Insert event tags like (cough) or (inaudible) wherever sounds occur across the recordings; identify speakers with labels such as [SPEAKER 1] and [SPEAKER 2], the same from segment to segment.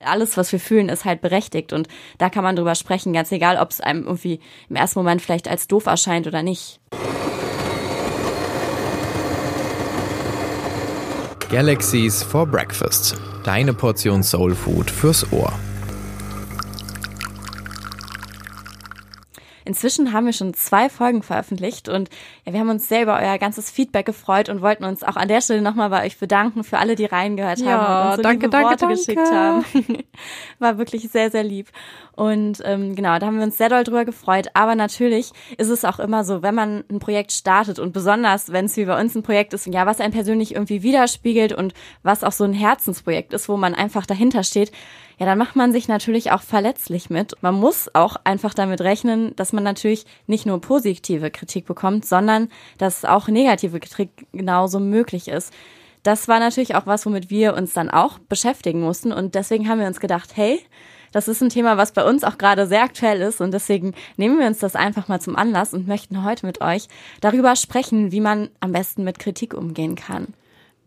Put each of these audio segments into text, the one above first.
[SPEAKER 1] alles, was wir fühlen, ist halt berechtigt und da kann man drüber sprechen, ganz egal, ob es einem irgendwie im ersten Moment vielleicht als doof erscheint oder nicht.
[SPEAKER 2] Galaxies for Breakfast. Deine Portion Soul Food fürs Ohr.
[SPEAKER 1] Inzwischen haben wir schon zwei Folgen veröffentlicht und ja, wir haben uns sehr über euer ganzes Feedback gefreut und wollten uns auch an der Stelle nochmal bei euch bedanken für alle, die reingehört
[SPEAKER 3] ja,
[SPEAKER 1] haben und uns so
[SPEAKER 3] danke,
[SPEAKER 1] liebe
[SPEAKER 3] danke,
[SPEAKER 1] Worte
[SPEAKER 3] danke.
[SPEAKER 1] geschickt haben. (laughs) War wirklich sehr, sehr lieb. Und ähm, genau, da haben wir uns sehr doll drüber gefreut. Aber natürlich ist es auch immer so, wenn man ein Projekt startet und besonders, wenn es wie bei uns ein Projekt ist, ja, was einen persönlich irgendwie widerspiegelt und was auch so ein Herzensprojekt ist, wo man einfach dahinter steht, ja, dann macht man sich natürlich auch verletzlich mit. Man muss auch einfach damit rechnen, dass man natürlich nicht nur positive Kritik bekommt, sondern dass auch negative Kritik genauso möglich ist. Das war natürlich auch was, womit wir uns dann auch beschäftigen mussten und deswegen haben wir uns gedacht, hey, das ist ein Thema, was bei uns auch gerade sehr aktuell ist und deswegen nehmen wir uns das einfach mal zum Anlass und möchten heute mit euch darüber sprechen, wie man am besten mit Kritik umgehen kann.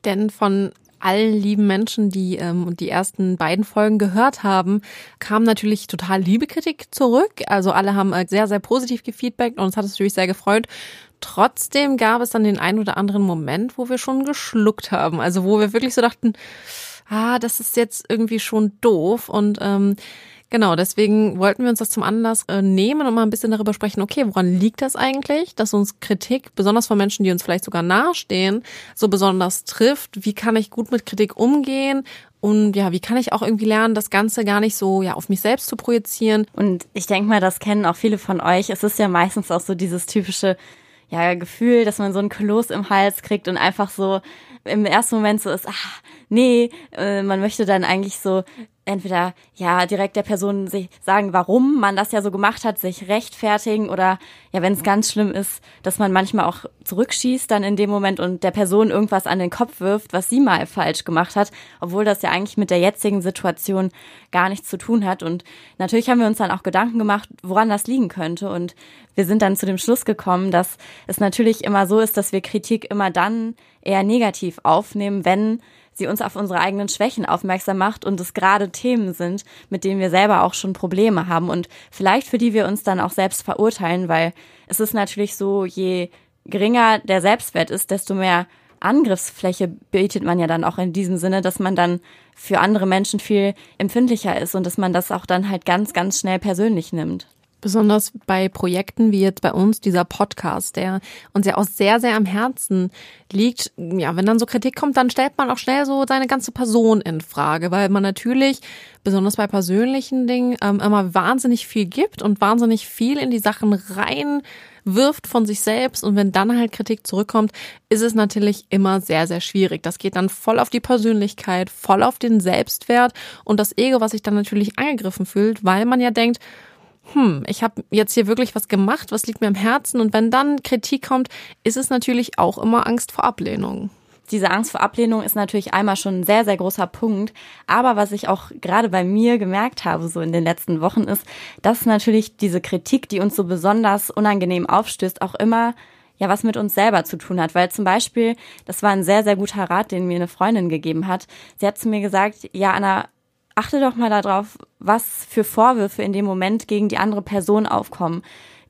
[SPEAKER 3] Denn von allen lieben Menschen, die ähm, die ersten beiden Folgen gehört haben, kam natürlich total liebe Kritik zurück. Also alle haben äh, sehr, sehr positiv gefeedbackt und uns hat es natürlich sehr gefreut. Trotzdem gab es dann den einen oder anderen Moment, wo wir schon geschluckt haben. Also wo wir wirklich so dachten, ah, das ist jetzt irgendwie schon doof. Und ähm, Genau, deswegen wollten wir uns das zum Anlass äh, nehmen und mal ein bisschen darüber sprechen, okay, woran liegt das eigentlich, dass uns Kritik, besonders von Menschen, die uns vielleicht sogar nahestehen, so besonders trifft? Wie kann ich gut mit Kritik umgehen? Und ja, wie kann ich auch irgendwie lernen, das Ganze gar nicht so ja auf mich selbst zu projizieren?
[SPEAKER 1] Und ich denke mal, das kennen auch viele von euch. Es ist ja meistens auch so dieses typische ja, Gefühl, dass man so ein Kloß im Hals kriegt und einfach so im ersten Moment so ist, ah, nee, äh, man möchte dann eigentlich so entweder ja direkt der Person sich sagen, warum man das ja so gemacht hat, sich rechtfertigen oder ja, wenn es ganz schlimm ist, dass man manchmal auch zurückschießt dann in dem Moment und der Person irgendwas an den Kopf wirft, was sie mal falsch gemacht hat, obwohl das ja eigentlich mit der jetzigen Situation gar nichts zu tun hat. Und natürlich haben wir uns dann auch Gedanken gemacht, woran das liegen könnte. Und wir sind dann zu dem Schluss gekommen, dass es natürlich immer so ist, dass wir Kritik immer dann eher negativ aufnehmen, wenn sie uns auf unsere eigenen Schwächen aufmerksam macht und es gerade Themen sind, mit denen wir selber auch schon Probleme haben und vielleicht für die wir uns dann auch selbst verurteilen, weil es ist natürlich so, je geringer der Selbstwert ist, desto mehr Angriffsfläche bietet man ja dann auch in diesem Sinne, dass man dann für andere Menschen viel empfindlicher ist und dass man das auch dann halt ganz, ganz schnell persönlich nimmt.
[SPEAKER 3] Besonders bei Projekten wie jetzt bei uns, dieser Podcast, der uns ja auch sehr, sehr am Herzen liegt. Ja, wenn dann so Kritik kommt, dann stellt man auch schnell so seine ganze Person in Frage, weil man natürlich, besonders bei persönlichen Dingen, ähm, immer wahnsinnig viel gibt und wahnsinnig viel in die Sachen rein wirft von sich selbst und wenn dann halt Kritik zurückkommt, ist es natürlich immer sehr, sehr schwierig. Das geht dann voll auf die Persönlichkeit, voll auf den Selbstwert und das Ego, was sich dann natürlich angegriffen fühlt, weil man ja denkt, hm, ich habe jetzt hier wirklich was gemacht, was liegt mir am Herzen und wenn dann Kritik kommt, ist es natürlich auch immer Angst vor Ablehnung.
[SPEAKER 1] Diese Angst vor Ablehnung ist natürlich einmal schon ein sehr, sehr großer Punkt. Aber was ich auch gerade bei mir gemerkt habe, so in den letzten Wochen, ist, dass natürlich diese Kritik, die uns so besonders unangenehm aufstößt, auch immer ja was mit uns selber zu tun hat. Weil zum Beispiel, das war ein sehr, sehr guter Rat, den mir eine Freundin gegeben hat. Sie hat zu mir gesagt, ja, Anna, achte doch mal darauf, was für Vorwürfe in dem Moment gegen die andere Person aufkommen,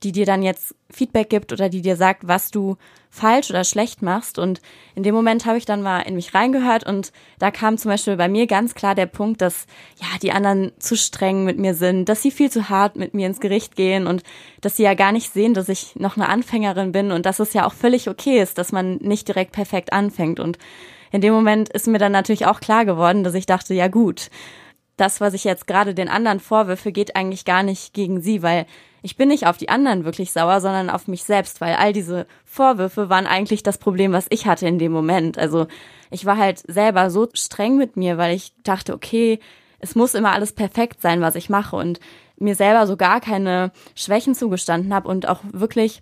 [SPEAKER 1] die dir dann jetzt Feedback gibt oder die dir sagt, was du falsch oder schlecht machst. Und in dem Moment habe ich dann mal in mich reingehört und da kam zum Beispiel bei mir ganz klar der Punkt, dass ja die anderen zu streng mit mir sind, dass sie viel zu hart mit mir ins Gericht gehen und dass sie ja gar nicht sehen, dass ich noch eine Anfängerin bin und dass es ja auch völlig okay ist, dass man nicht direkt perfekt anfängt. Und in dem Moment ist mir dann natürlich auch klar geworden, dass ich dachte, ja gut, das, was ich jetzt gerade den anderen vorwürfe, geht eigentlich gar nicht gegen sie, weil ich bin nicht auf die anderen wirklich sauer, sondern auf mich selbst, weil all diese Vorwürfe waren eigentlich das Problem, was ich hatte in dem Moment. Also ich war halt selber so streng mit mir, weil ich dachte, okay, es muss immer alles perfekt sein, was ich mache und mir selber so gar keine Schwächen zugestanden habe und auch wirklich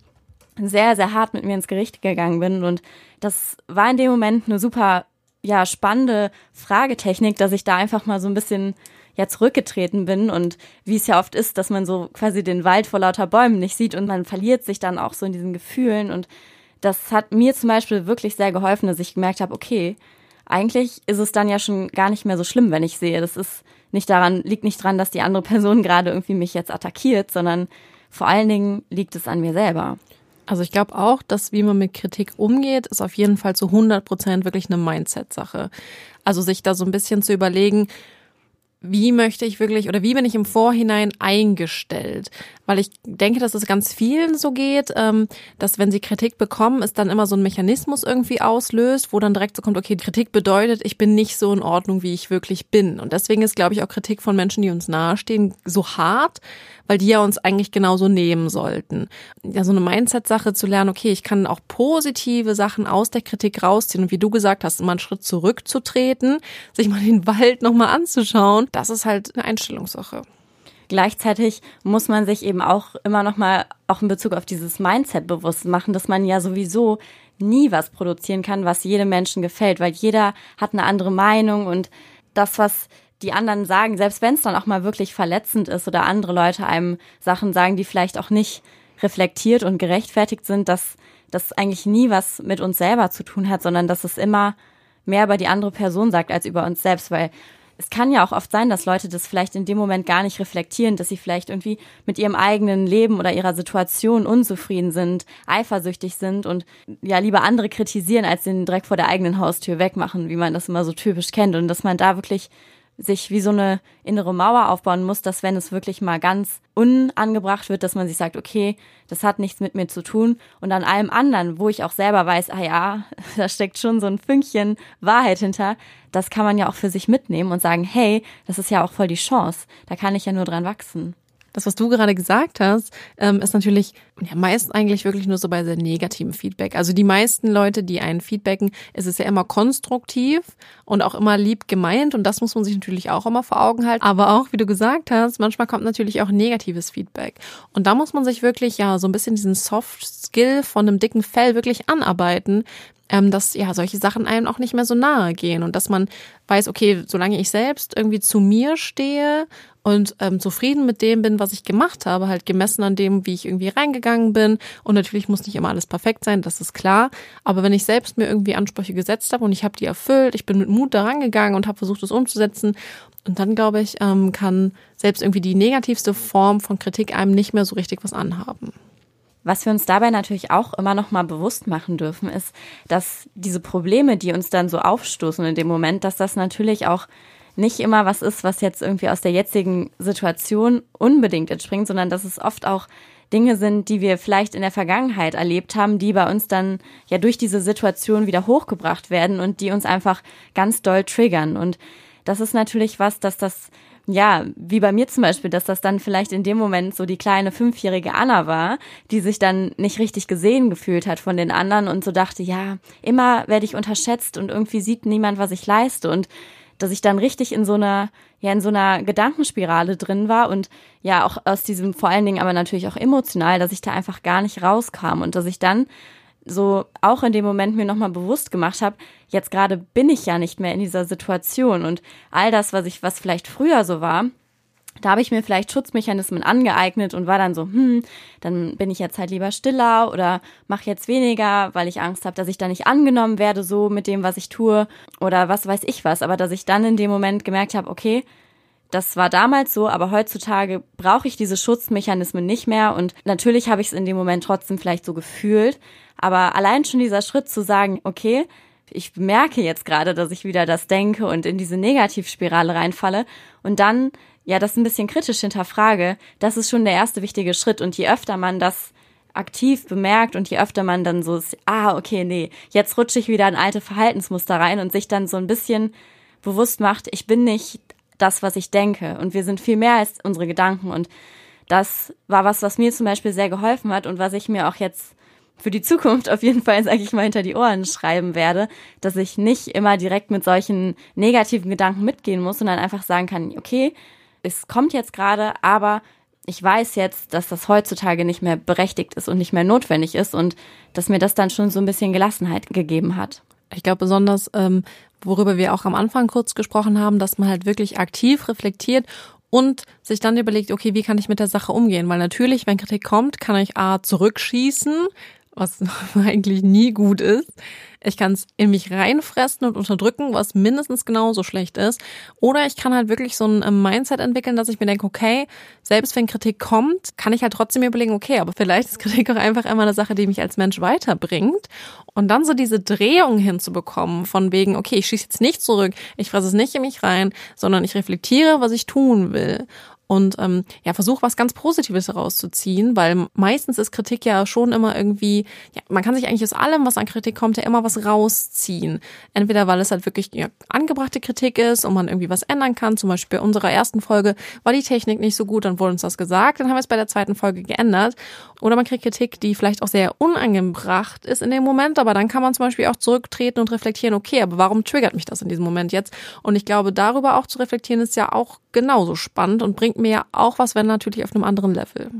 [SPEAKER 1] sehr, sehr hart mit mir ins Gericht gegangen bin. Und das war in dem Moment eine super ja, spannende Fragetechnik, dass ich da einfach mal so ein bisschen ja zurückgetreten bin und wie es ja oft ist, dass man so quasi den Wald vor lauter Bäumen nicht sieht und man verliert sich dann auch so in diesen Gefühlen und das hat mir zum Beispiel wirklich sehr geholfen, dass ich gemerkt habe, okay, eigentlich ist es dann ja schon gar nicht mehr so schlimm, wenn ich sehe, das ist nicht daran, liegt nicht dran, dass die andere Person (laughs) gerade irgendwie mich jetzt attackiert, sondern vor allen Dingen liegt es an mir selber.
[SPEAKER 3] Also ich glaube auch, dass wie man mit Kritik umgeht, ist auf jeden Fall zu 100 Prozent wirklich eine Mindset-Sache. Also sich da so ein bisschen zu überlegen, wie möchte ich wirklich oder wie bin ich im Vorhinein eingestellt? Weil ich denke, dass es ganz vielen so geht, ähm, dass wenn sie Kritik bekommen, es dann immer so ein Mechanismus irgendwie auslöst, wo dann direkt so kommt, okay, Kritik bedeutet, ich bin nicht so in Ordnung, wie ich wirklich bin. Und deswegen ist, glaube ich, auch Kritik von Menschen, die uns nahestehen, so hart, weil die ja uns eigentlich genauso nehmen sollten. Ja, so eine Mindset-Sache zu lernen, okay, ich kann auch positive Sachen aus der Kritik rausziehen und wie du gesagt hast, mal einen Schritt zurückzutreten, sich mal den Wald nochmal anzuschauen, das ist halt eine Einstellungssache.
[SPEAKER 1] Gleichzeitig muss man sich eben auch immer noch mal auch in Bezug auf dieses Mindset bewusst machen, dass man ja sowieso nie was produzieren kann, was jedem Menschen gefällt, weil jeder hat eine andere Meinung und das, was die anderen sagen, selbst wenn es dann auch mal wirklich verletzend ist oder andere Leute einem Sachen sagen, die vielleicht auch nicht reflektiert und gerechtfertigt sind, dass das eigentlich nie was mit uns selber zu tun hat, sondern dass es immer mehr über die andere Person sagt als über uns selbst, weil es kann ja auch oft sein, dass Leute das vielleicht in dem Moment gar nicht reflektieren, dass sie vielleicht irgendwie mit ihrem eigenen Leben oder ihrer Situation unzufrieden sind, eifersüchtig sind und ja lieber andere kritisieren, als den direkt vor der eigenen Haustür wegmachen, wie man das immer so typisch kennt. Und dass man da wirklich sich wie so eine innere Mauer aufbauen muss, dass wenn es wirklich mal ganz unangebracht wird, dass man sich sagt, okay, das hat nichts mit mir zu tun und an allem anderen, wo ich auch selber weiß, ah ja, (laughs) da steckt schon so ein Fünkchen Wahrheit hinter, das kann man ja auch für sich mitnehmen und sagen, hey, das ist ja auch voll die Chance, da kann ich ja nur dran wachsen.
[SPEAKER 3] Das, was du gerade gesagt hast, ähm, ist natürlich ja, meist eigentlich wirklich nur so bei sehr negativen Feedback. Also die meisten Leute, die einen feedbacken, ist es ja immer konstruktiv und auch immer lieb gemeint und das muss man sich natürlich auch immer vor Augen halten. Aber auch, wie du gesagt hast, manchmal kommt natürlich auch negatives Feedback. Und da muss man sich wirklich ja so ein bisschen diesen Soft Skill von einem dicken Fell wirklich anarbeiten, ähm, dass ja solche Sachen einem auch nicht mehr so nahe gehen und dass man weiß, okay, solange ich selbst irgendwie zu mir stehe und ähm, zufrieden mit dem bin, was ich gemacht habe, halt gemessen an dem, wie ich irgendwie reingegangen bin. Und natürlich muss nicht immer alles perfekt sein, das ist klar. Aber wenn ich selbst mir irgendwie Ansprüche gesetzt habe und ich habe die erfüllt, ich bin mit Mut da rangegangen und habe versucht, es umzusetzen. Und dann, glaube ich, ähm, kann selbst irgendwie die negativste Form von Kritik einem nicht mehr so richtig was anhaben.
[SPEAKER 1] Was wir uns dabei natürlich auch immer noch mal bewusst machen dürfen, ist, dass diese Probleme, die uns dann so aufstoßen in dem Moment, dass das natürlich auch nicht immer was ist, was jetzt irgendwie aus der jetzigen Situation unbedingt entspringt, sondern dass es oft auch Dinge sind, die wir vielleicht in der Vergangenheit erlebt haben, die bei uns dann ja durch diese Situation wieder hochgebracht werden und die uns einfach ganz doll triggern. Und das ist natürlich was, dass das ja, wie bei mir zum Beispiel, dass das dann vielleicht in dem Moment so die kleine fünfjährige Anna war, die sich dann nicht richtig gesehen gefühlt hat von den anderen und so dachte, ja, immer werde ich unterschätzt und irgendwie sieht niemand, was ich leiste. Und dass ich dann richtig in so einer, ja, in so einer Gedankenspirale drin war und ja, auch aus diesem, vor allen Dingen aber natürlich auch emotional, dass ich da einfach gar nicht rauskam und dass ich dann so auch in dem Moment mir nochmal bewusst gemacht habe, jetzt gerade bin ich ja nicht mehr in dieser Situation und all das, was ich, was vielleicht früher so war, da habe ich mir vielleicht Schutzmechanismen angeeignet und war dann so, hm, dann bin ich jetzt halt lieber stiller oder mache jetzt weniger, weil ich Angst habe, dass ich da nicht angenommen werde, so mit dem, was ich tue oder was weiß ich was. Aber dass ich dann in dem Moment gemerkt habe, okay, das war damals so, aber heutzutage brauche ich diese Schutzmechanismen nicht mehr und natürlich habe ich es in dem Moment trotzdem vielleicht so gefühlt. Aber allein schon dieser Schritt zu sagen, okay, ich merke jetzt gerade, dass ich wieder das denke und in diese Negativspirale reinfalle und dann ja das ein bisschen kritisch hinterfrage, das ist schon der erste wichtige Schritt. Und je öfter man das aktiv bemerkt und je öfter man dann so, ah, okay, nee, jetzt rutsche ich wieder in alte Verhaltensmuster rein und sich dann so ein bisschen bewusst macht, ich bin nicht das, was ich denke und wir sind viel mehr als unsere Gedanken und das war was, was mir zum Beispiel sehr geholfen hat und was ich mir auch jetzt für die Zukunft auf jeden Fall, sage ich mal, hinter die Ohren schreiben werde, dass ich nicht immer direkt mit solchen negativen Gedanken mitgehen muss, sondern einfach sagen kann, okay, es kommt jetzt gerade, aber ich weiß jetzt, dass das heutzutage nicht mehr berechtigt ist und nicht mehr notwendig ist und dass mir das dann schon so ein bisschen Gelassenheit gegeben hat.
[SPEAKER 3] Ich glaube besonders, ähm, worüber wir auch am Anfang kurz gesprochen haben, dass man halt wirklich aktiv reflektiert und sich dann überlegt, okay, wie kann ich mit der Sache umgehen? Weil natürlich, wenn Kritik kommt, kann ich A zurückschießen was (laughs) eigentlich nie gut ist. Ich kann es in mich reinfressen und unterdrücken, was mindestens genauso schlecht ist. Oder ich kann halt wirklich so ein ähm, Mindset entwickeln, dass ich mir denke, okay, selbst wenn Kritik kommt, kann ich halt trotzdem überlegen, okay, aber vielleicht ist Kritik auch einfach immer eine Sache, die mich als Mensch weiterbringt. Und dann so diese Drehung hinzubekommen, von wegen, okay, ich schieße jetzt nicht zurück, ich fresse es nicht in mich rein, sondern ich reflektiere, was ich tun will und ähm, ja, versuch was ganz Positives herauszuziehen, weil meistens ist Kritik ja schon immer irgendwie, ja, man kann sich eigentlich aus allem, was an Kritik kommt, ja immer was rausziehen. Entweder weil es halt wirklich ja, angebrachte Kritik ist und man irgendwie was ändern kann. Zum Beispiel bei unserer ersten Folge war die Technik nicht so gut, dann wurde uns das gesagt, dann haben wir es bei der zweiten Folge geändert. Oder man kriegt Kritik, die vielleicht auch sehr unangebracht ist in dem Moment, aber dann kann man zum Beispiel auch zurücktreten und reflektieren, okay, aber warum triggert mich das in diesem Moment jetzt? Und ich glaube, darüber auch zu reflektieren, ist ja auch genauso spannend und bringt mir auch was, wenn natürlich auf einem anderen Level.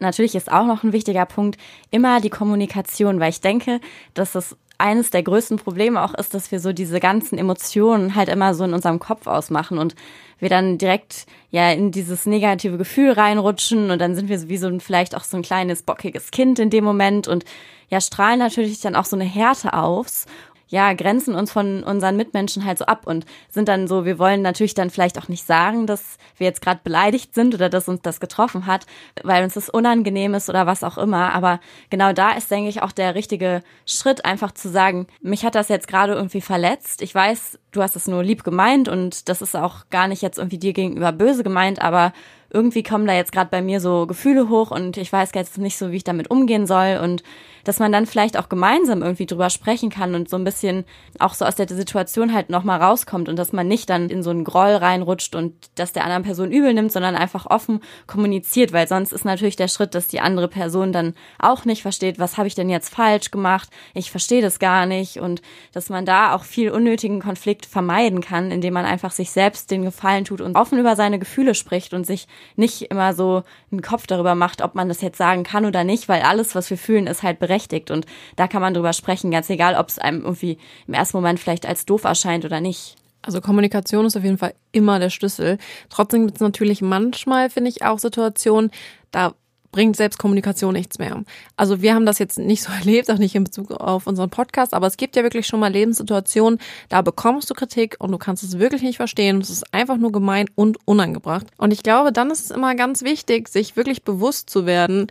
[SPEAKER 1] Natürlich ist auch noch ein wichtiger Punkt immer die Kommunikation, weil ich denke, dass das eines der größten Probleme auch ist, dass wir so diese ganzen Emotionen halt immer so in unserem Kopf ausmachen und wir dann direkt ja in dieses negative Gefühl reinrutschen und dann sind wir wie so ein, vielleicht auch so ein kleines bockiges Kind in dem Moment und ja strahlen natürlich dann auch so eine Härte aufs ja, grenzen uns von unseren Mitmenschen halt so ab und sind dann so, wir wollen natürlich dann vielleicht auch nicht sagen, dass wir jetzt gerade beleidigt sind oder dass uns das getroffen hat, weil uns das unangenehm ist oder was auch immer. Aber genau da ist, denke ich, auch der richtige Schritt, einfach zu sagen, mich hat das jetzt gerade irgendwie verletzt. Ich weiß, du hast es nur lieb gemeint und das ist auch gar nicht jetzt irgendwie dir gegenüber böse gemeint, aber irgendwie kommen da jetzt gerade bei mir so Gefühle hoch und ich weiß jetzt nicht so, wie ich damit umgehen soll und dass man dann vielleicht auch gemeinsam irgendwie drüber sprechen kann und so ein bisschen auch so aus der Situation halt nochmal rauskommt und dass man nicht dann in so einen Groll reinrutscht und dass der anderen Person übel nimmt, sondern einfach offen kommuniziert, weil sonst ist natürlich der Schritt, dass die andere Person dann auch nicht versteht, was habe ich denn jetzt falsch gemacht, ich verstehe das gar nicht und dass man da auch viel unnötigen Konflikt vermeiden kann, indem man einfach sich selbst den Gefallen tut und offen über seine Gefühle spricht und sich nicht immer so einen Kopf darüber macht, ob man das jetzt sagen kann oder nicht, weil alles, was wir fühlen, ist halt berechtigt und da kann man drüber sprechen, ganz egal, ob es einem irgendwie im ersten Moment vielleicht als doof erscheint oder nicht.
[SPEAKER 3] Also Kommunikation ist auf jeden Fall immer der Schlüssel. Trotzdem gibt es natürlich manchmal, finde ich, auch Situationen, da bringt Selbstkommunikation nichts mehr. Also wir haben das jetzt nicht so (laughs) erlebt, auch nicht in Bezug auf unseren Podcast, aber es gibt ja wirklich schon mal Lebenssituationen, da bekommst du Kritik und du kannst es wirklich nicht verstehen. Es ist einfach nur gemein und unangebracht. Und ich glaube, dann ist es immer ganz wichtig, sich wirklich bewusst zu werden,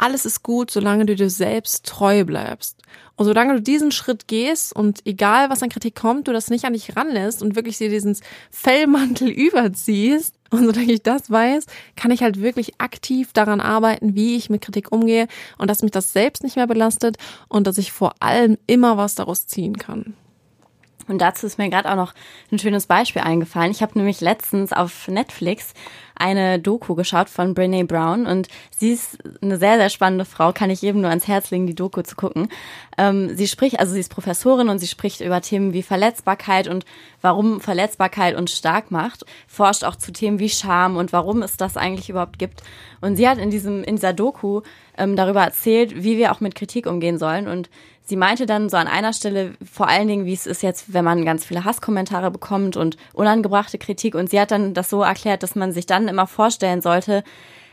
[SPEAKER 3] alles ist gut, solange du dir selbst treu bleibst. Und solange du diesen Schritt gehst und egal was an Kritik kommt, du das nicht an dich ranlässt und wirklich dir diesen Fellmantel (laughs) überziehst, und solange ich das weiß, kann ich halt wirklich aktiv daran arbeiten, wie ich mit Kritik umgehe und dass mich das selbst nicht mehr belastet und dass ich vor allem immer was daraus ziehen kann.
[SPEAKER 1] Und dazu ist mir gerade auch noch ein schönes Beispiel eingefallen. Ich habe nämlich letztens auf Netflix eine Doku geschaut von Brene Brown und sie ist eine sehr, sehr spannende Frau, kann ich jedem nur ans Herz legen, die Doku zu gucken. Ähm, sie spricht, also sie ist Professorin und sie spricht über Themen wie Verletzbarkeit und warum Verletzbarkeit uns stark macht, forscht auch zu Themen wie Scham und warum es das eigentlich überhaupt gibt. Und sie hat in diesem, in dieser Doku ähm, darüber erzählt, wie wir auch mit Kritik umgehen sollen und sie meinte dann so an einer Stelle vor allen Dingen, wie es ist jetzt, wenn man ganz viele Hasskommentare bekommt und unangebrachte Kritik. Und sie hat dann das so erklärt, dass man sich dann immer vorstellen sollte,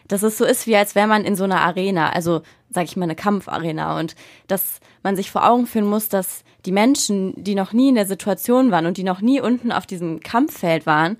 [SPEAKER 1] dass es so ist, wie als wäre man in so einer Arena, also sag ich mal eine Kampfarena. Und dass man sich vor Augen führen muss, dass die Menschen, die noch nie in der Situation waren und die noch nie unten auf diesem Kampffeld waren,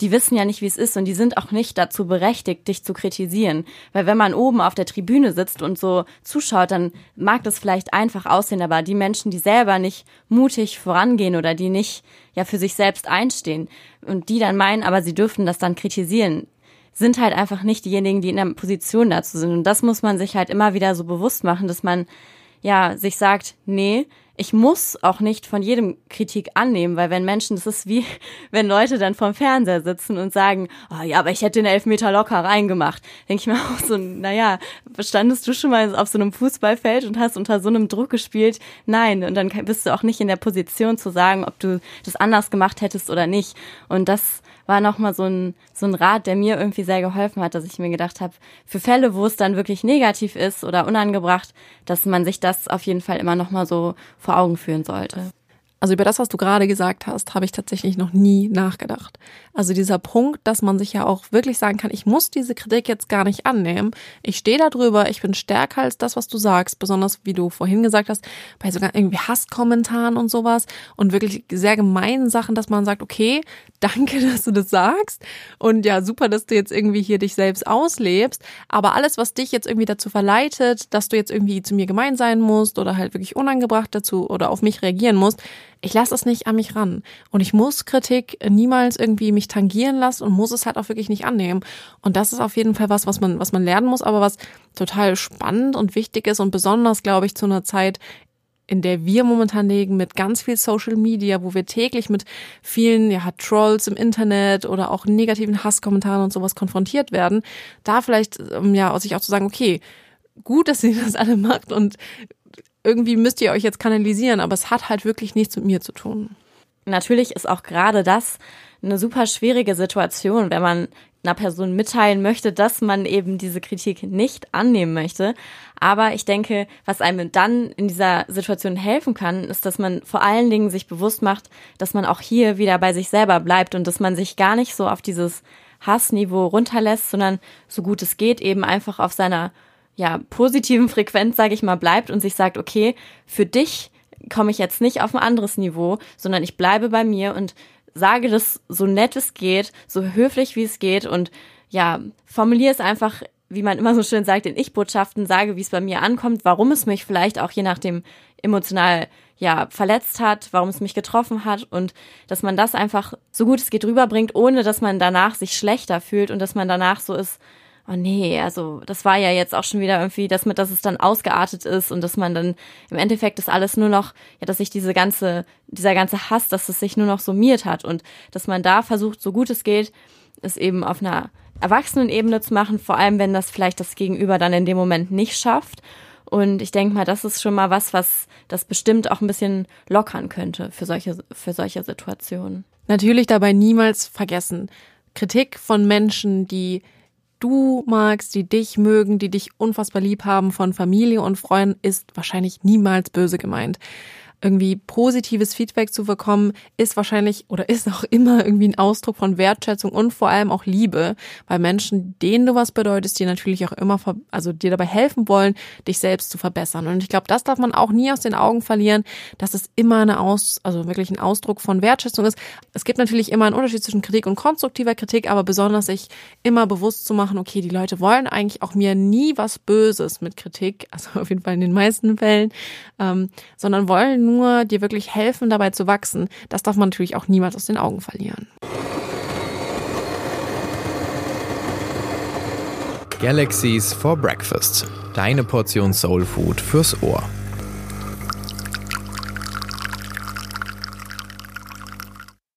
[SPEAKER 1] die wissen ja nicht, wie es ist und die sind auch nicht dazu berechtigt, dich zu kritisieren. Weil wenn man oben auf der Tribüne sitzt und so zuschaut, dann mag das vielleicht einfach aussehen, aber die Menschen, die selber nicht mutig vorangehen oder die nicht ja für sich selbst einstehen und die dann meinen, aber sie dürfen das dann kritisieren, sind halt einfach nicht diejenigen, die in der Position dazu sind. Und das muss man sich halt immer wieder so bewusst machen, dass man ja sich sagt, nee, ich muss auch nicht von jedem Kritik annehmen, weil wenn Menschen, das ist wie, (laughs) wenn Leute dann vorm Fernseher sitzen und sagen, oh ja, aber ich hätte den Elfmeter locker reingemacht, denke ich mir (laughs) auch so, naja, standest du schon mal auf so einem Fußballfeld und hast unter so einem Druck gespielt? Nein, und dann bist du auch nicht in der Position zu sagen, ob du das anders gemacht hättest oder nicht. Und das war nochmal so ein, so ein Rat, der mir irgendwie sehr geholfen hat, dass ich mir gedacht habe, für Fälle, wo es dann wirklich negativ ist oder unangebracht, dass man sich das auf jeden Fall immer nochmal so vor Augen führen sollte.
[SPEAKER 3] Also über das, was du gerade gesagt hast, habe ich tatsächlich noch nie nachgedacht. Also dieser Punkt, dass man sich ja auch wirklich sagen kann, ich muss diese Kritik jetzt gar nicht annehmen. Ich stehe da drüber, ich bin stärker als das, was du sagst. Besonders, wie du vorhin gesagt hast, bei sogar irgendwie Hasskommentaren und sowas und wirklich sehr gemeinen Sachen, dass man sagt, okay, (laughs) danke, dass du das sagst und ja, super, dass du jetzt irgendwie hier dich selbst auslebst. Aber alles, was dich jetzt irgendwie dazu verleitet, dass du jetzt irgendwie zu mir gemein sein musst oder halt wirklich unangebracht dazu oder auf mich reagieren musst, ich lasse es nicht an mich ran. Und ich muss Kritik niemals irgendwie mich tangieren lassen und muss es halt auch wirklich nicht annehmen. Und das ist auf jeden Fall was, was man, was man lernen muss, aber was total spannend und wichtig ist und besonders, glaube ich, zu einer Zeit, in der wir momentan legen mit ganz viel Social Media, wo wir täglich mit vielen ja, Trolls im Internet oder auch negativen Hasskommentaren und sowas konfrontiert werden, da vielleicht ähm, ja sich auch zu sagen, okay, gut, dass ihr das alle macht und irgendwie müsst ihr euch jetzt kanalisieren, aber es hat halt wirklich nichts mit mir zu tun.
[SPEAKER 1] Natürlich ist auch gerade das eine super schwierige Situation, wenn man einer Person mitteilen möchte, dass man eben diese Kritik nicht annehmen möchte. Aber ich denke, was einem dann in dieser Situation helfen kann, ist, dass man vor allen Dingen sich bewusst macht, dass man auch hier wieder bei sich selber bleibt und dass man sich gar nicht so auf dieses Hassniveau runterlässt, sondern so gut es geht eben einfach auf seiner ja, positiven Frequenz, sage ich mal, bleibt und sich sagt, okay, für dich komme ich jetzt nicht auf ein anderes Niveau, sondern ich bleibe bei mir und sage das so nett es geht, so höflich wie es geht und ja, formuliere es einfach, wie man immer so schön sagt, in Ich-Botschaften, sage, wie es bei mir ankommt, warum es mich vielleicht auch je nachdem emotional ja verletzt hat, warum es mich getroffen hat und dass man das einfach so gut es geht rüberbringt, ohne dass man danach sich schlechter fühlt und dass man danach so ist, oh nee, also das war ja jetzt auch schon wieder irgendwie das mit, dass es dann ausgeartet ist und dass man dann im Endeffekt das alles nur noch, ja, dass sich diese ganze, dieser ganze Hass, dass es sich nur noch summiert hat und dass man da versucht, so gut es geht, es eben auf einer Erwachsenenebene zu machen, vor allem wenn das vielleicht das Gegenüber dann in dem Moment nicht schafft. Und ich denke mal, das ist schon mal was, was das bestimmt auch ein bisschen lockern könnte für solche, für solche Situationen.
[SPEAKER 3] Natürlich dabei niemals vergessen. Kritik von Menschen, die du magst, die dich mögen, die dich unfassbar lieb haben von Familie und Freunden, ist wahrscheinlich niemals böse gemeint irgendwie positives Feedback zu bekommen, ist wahrscheinlich oder ist auch immer irgendwie ein Ausdruck von Wertschätzung und vor allem auch Liebe, weil Menschen, denen du was bedeutest, dir natürlich auch immer, also dir dabei helfen wollen, dich selbst zu verbessern. Und ich glaube, das darf man auch nie aus den Augen verlieren, dass es immer eine Aus, also wirklich ein Ausdruck von Wertschätzung ist. Es gibt natürlich immer einen Unterschied zwischen Kritik und konstruktiver Kritik, aber besonders sich immer bewusst zu machen, okay, die Leute wollen eigentlich auch mir nie was Böses mit Kritik, (laughs) also auf jeden Fall in den meisten Fällen, ähm, sondern wollen nur dir wirklich helfen, dabei zu wachsen. Das darf man natürlich auch niemals aus den Augen verlieren.
[SPEAKER 2] Galaxies for Breakfast. Deine Portion Soul Food fürs Ohr.